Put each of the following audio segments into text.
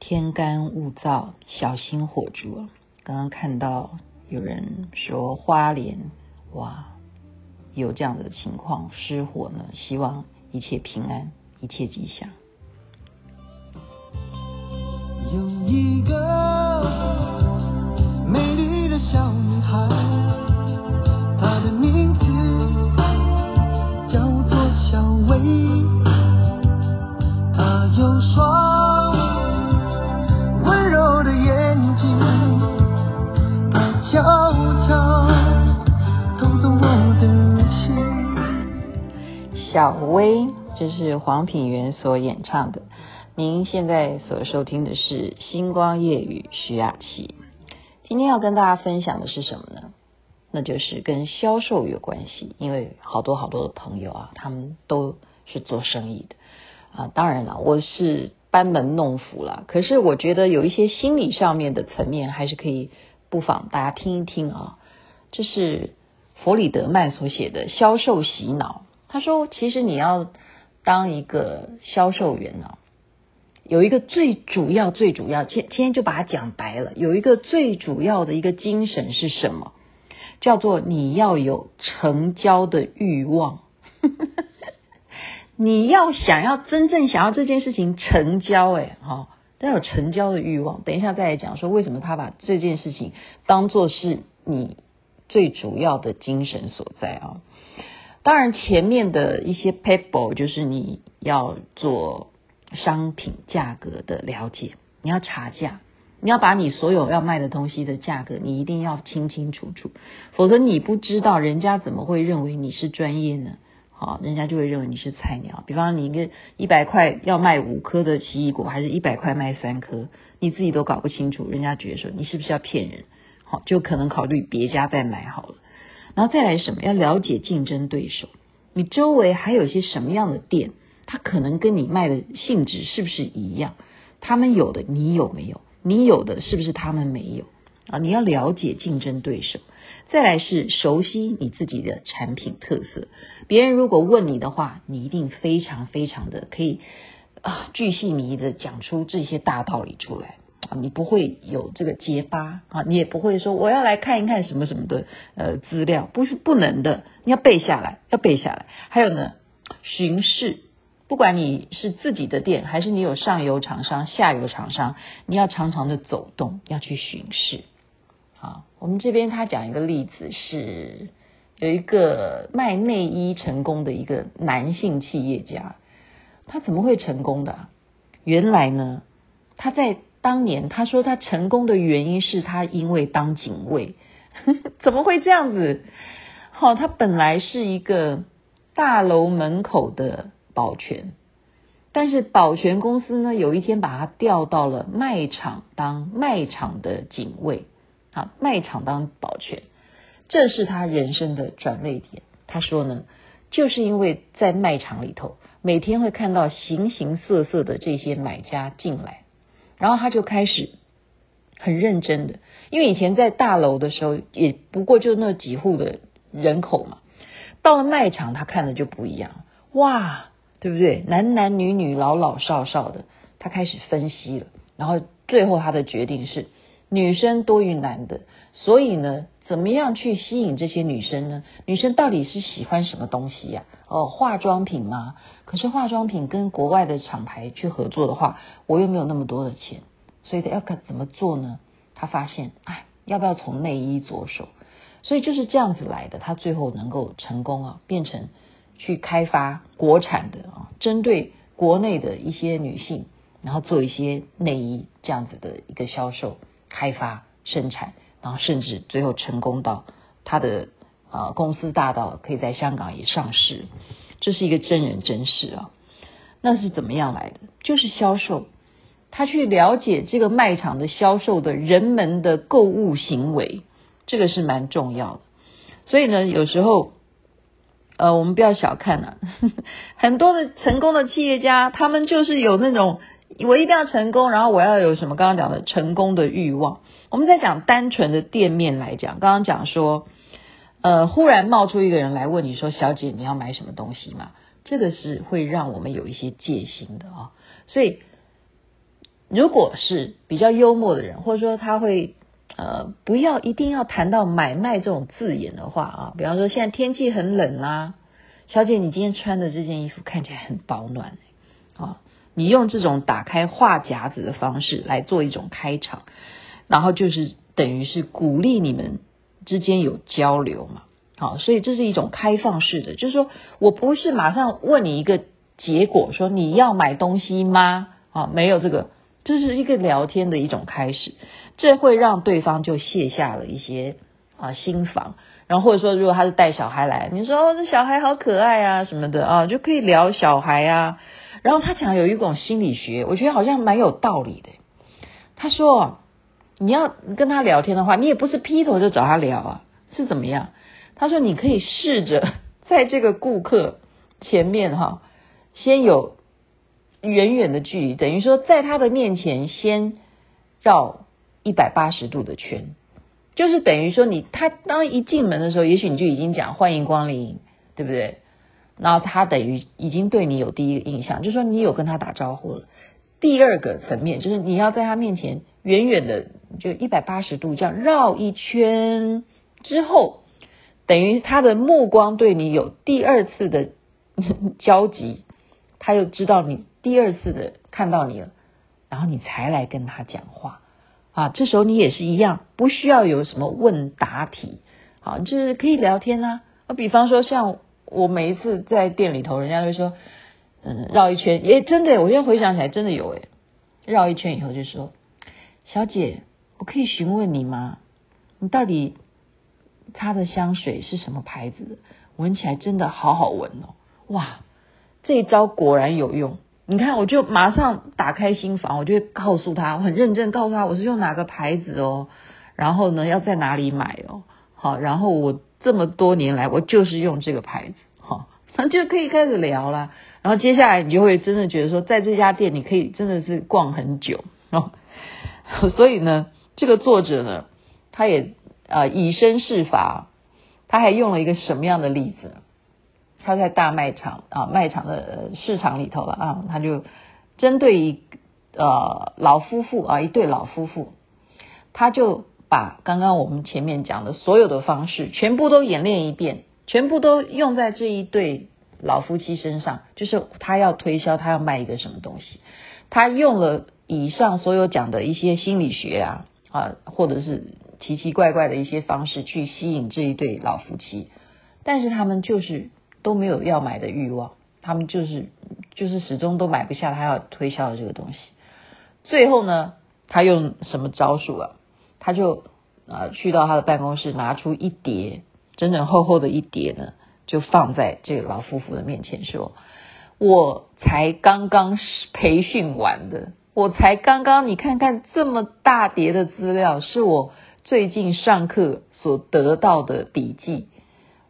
天干物燥，小心火烛。刚刚看到有人说花莲，哇，有这样的情况失火呢，希望一切平安，一切吉祥。有一个美丽的小女孩，小薇，这是黄品源所演唱的。您现在所收听的是《星光夜雨》徐雅琪。今天要跟大家分享的是什么呢？那就是跟销售有关系，因为好多好多的朋友啊，他们都是做生意的啊。当然了，我是班门弄斧了，可是我觉得有一些心理上面的层面，还是可以不妨大家听一听啊。这是弗里德曼所写的《销售洗脑》。他说，其实你要当一个销售员呢、有一个最主要、最主要，今天就把它讲白了。有一个最主要的一个精神是什么？叫做你要有成交的欲望。你要想要真正想要这件事情成交，哎，哈，要有成交的欲望。等一下再来讲说为什么他把这件事情当做是你最主要的精神所在啊。当然，前面的一些 paper 就是你要做。商品价格的了解，你要查价，你要把你所有要卖的东西的价格，你一定要清清楚楚，否则你不知道，人家怎么会认为你是专业呢？好，人家就会认为你是菜鸟。比方你一个一百块要卖五颗的奇异果，还是一百块卖三颗，你自己都搞不清楚，人家觉得说你是不是要骗人？好，就可能考虑别家再买好了。然后再来什么？要了解竞争对手，你周围还有些什么样的店？他可能跟你卖的性质是不是一样？他们有的你有没有？你有的是不是他们没有？啊，你要了解竞争对手，再来是熟悉你自己的产品特色。别人如果问你的话，你一定非常非常的可以啊，巨细靡遗的讲出这些大道理出来，你不会有这个结巴啊，你也不会说我要来看一看什么什么的呃资料，不是不能的，你要背下来，要背下来。还有呢，巡视。不管你是自己的店，还是你有上游厂商、下游厂商，你要常常的走动，要去巡视。好，我们这边他讲一个例子是，有一个卖内衣成功的一个男性企业家，他怎么会成功的？原来呢，他在当年他说他成功的原因是他因为当警卫，怎么会这样子？好，他本来是一个大楼门口的。保全，但是保全公司呢，有一天把他调到了卖场当卖场的警卫，啊，卖场当保全，这是他人生的转捩点。他说呢，就是因为在卖场里头，每天会看到形形色色的这些买家进来，然后他就开始很认真的，因为以前在大楼的时候，也不过就那几户的人口嘛，到了卖场，他看的就不一样，哇！对不对？男男女女、老老少少的，他开始分析了，然后最后他的决定是女生多于男的，所以呢，怎么样去吸引这些女生呢？女生到底是喜欢什么东西呀？哦，化妆品吗？可是化妆品跟国外的厂牌去合作的话，我又没有那么多的钱，所以他要看怎么做呢？他发现，哎，要不要从内衣着手？所以就是这样子来的，他最后能够成功啊，变成。去开发国产的啊，针对国内的一些女性，然后做一些内衣这样子的一个销售、开发、生产，甚至最后成功到他的啊公司大到可以在香港也上市，这是一个真人真事啊。那是怎么样来的？就是销售，他去了解这个卖场的销售的人们的购物行为，这个是蛮重要的。所以呢，有时候。呃，我们不要小看了，啊，很多的成功的企业家，他们就是有那种我一定要成功，然后我要有什么刚刚讲的成功的欲望。我们在讲单纯的店面来讲，刚刚讲说，呃，忽然冒出一个人来问你说：“小姐，你要买什么东西吗？”这个是会让我们有一些戒心的啊。所以如果是比较幽默的人，或者说他会呃不要一定要谈到买卖这种字眼的话啊，比方说现在天气很冷啊，小姐你今天穿的这件衣服看起来很保暖啊，你用这种打开话匣子的方式来做一种开场，然后就是等于是鼓励你们之间有交流嘛，好，所以这是一种开放式的，就是说我不是马上问你一个结果，说你要买东西吗？啊，没有这个。这是一个聊天的一种开始，这会让对方就卸下了一些啊心防，然后或者说如果他是带小孩来，你说哦这小孩好可爱啊什么的啊，就可以聊小孩啊。然后他讲有一种心理学，我觉得好像蛮有道理的。他说你要跟他聊天的话，你也不是劈头就找他聊啊，是怎么样？他说你可以试着 在这个顾客前面哈，先有。远远的距离，等于说在他的面前先绕一百八十度的圈，就是等于说你他当一进门的时候，也许你就已经讲欢迎光临，对不对？然后他等于已经对你有第一个印象，就是说你有跟他打招呼了。第二个层面就是你要在他面前远远的就一百八十度这样绕一圈之后，等于他的目光对你有第二次的交集，他又知道你。第二次的看到你了，然后你才来跟他讲话啊，这时候你也是一样，不需要有什么问答题，好，就是可以聊天啊。啊，比方说像我每一次在店里头，人家会说，嗯，绕一圈，诶，真的，我现在回想起来，真的有诶，绕一圈以后就说，小姐，我可以询问你吗？你到底擦的香水是什么牌子的？闻起来真的好好闻哦，哇，这一招果然有用。你看，我就马上打开心房，我就会告诉他，我很认真告诉他，我是用哪个牌子哦，然后呢，要在哪里买哦，好，然后我这么多年来，我就是用这个牌子，好，那 就可以开始聊了。然后接下来你就会真的觉得说，在这家店你可以真的是逛很久哦。所以呢，这个作者呢，他也啊以身试法，他还用了一个什么样的例子？他在大卖场啊，卖场的市场里头了啊，他就针对一呃老夫妇啊，一对老夫妇，他就把刚刚我们前面讲的所有的方式全部都演练一遍，全部都用在这一对老夫妻身上，就是他要推销，他要卖一个什么东西，他用了以上所有讲的一些心理学啊啊，或者是奇奇怪怪的一些方式去吸引这一对老夫妻，但是他们就是。都没有要买的欲望，他们就是就是始终都买不下他要推销的这个东西。最后呢，他用什么招数啊？他就啊去到他的办公室，拿出一叠整整厚厚的一叠呢，就放在这个老夫妇的面前，说：“我才刚刚培训完的，我才刚刚你看看这么大叠的资料，是我最近上课所得到的笔记，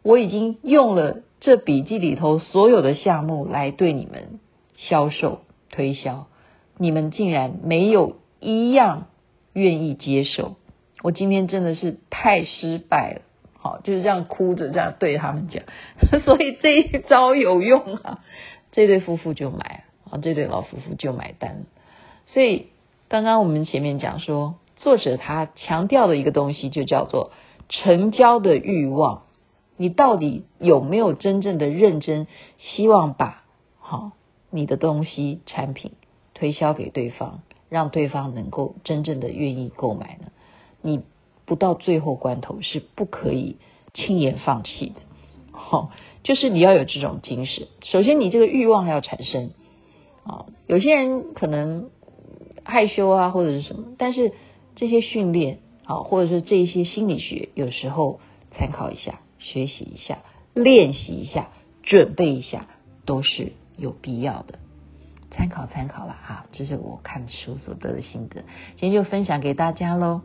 我已经用了。”这笔记里头所有的项目来对你们销售推销，你们竟然没有一样愿意接受，我今天真的是太失败了。好，就是这样哭着这样对他们讲，所以这一招有用啊，这对夫妇就买，啊，这对老夫妇就买单。所以刚刚我们前面讲说，作者他强调的一个东西就叫做成交的欲望。你到底有没有真正的认真，希望把好你的东西产品推销给对方，让对方能够真正的愿意购买呢？你不到最后关头是不可以轻言放弃的。好，就是你要有这种精神。首先，你这个欲望要产生啊。有些人可能害羞啊，或者是什么，但是这些训练啊，或者是这一些心理学，有时候参考一下。学习一下，练习一下，准备一下，都是有必要的。参考参考了哈，这是我看书所得的心得，今天就分享给大家喽。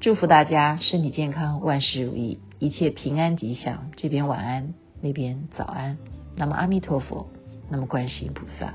祝福大家身体健康，万事如意，一切平安吉祥。这边晚安，那边早安。那么阿弥陀佛，那么观世音菩萨。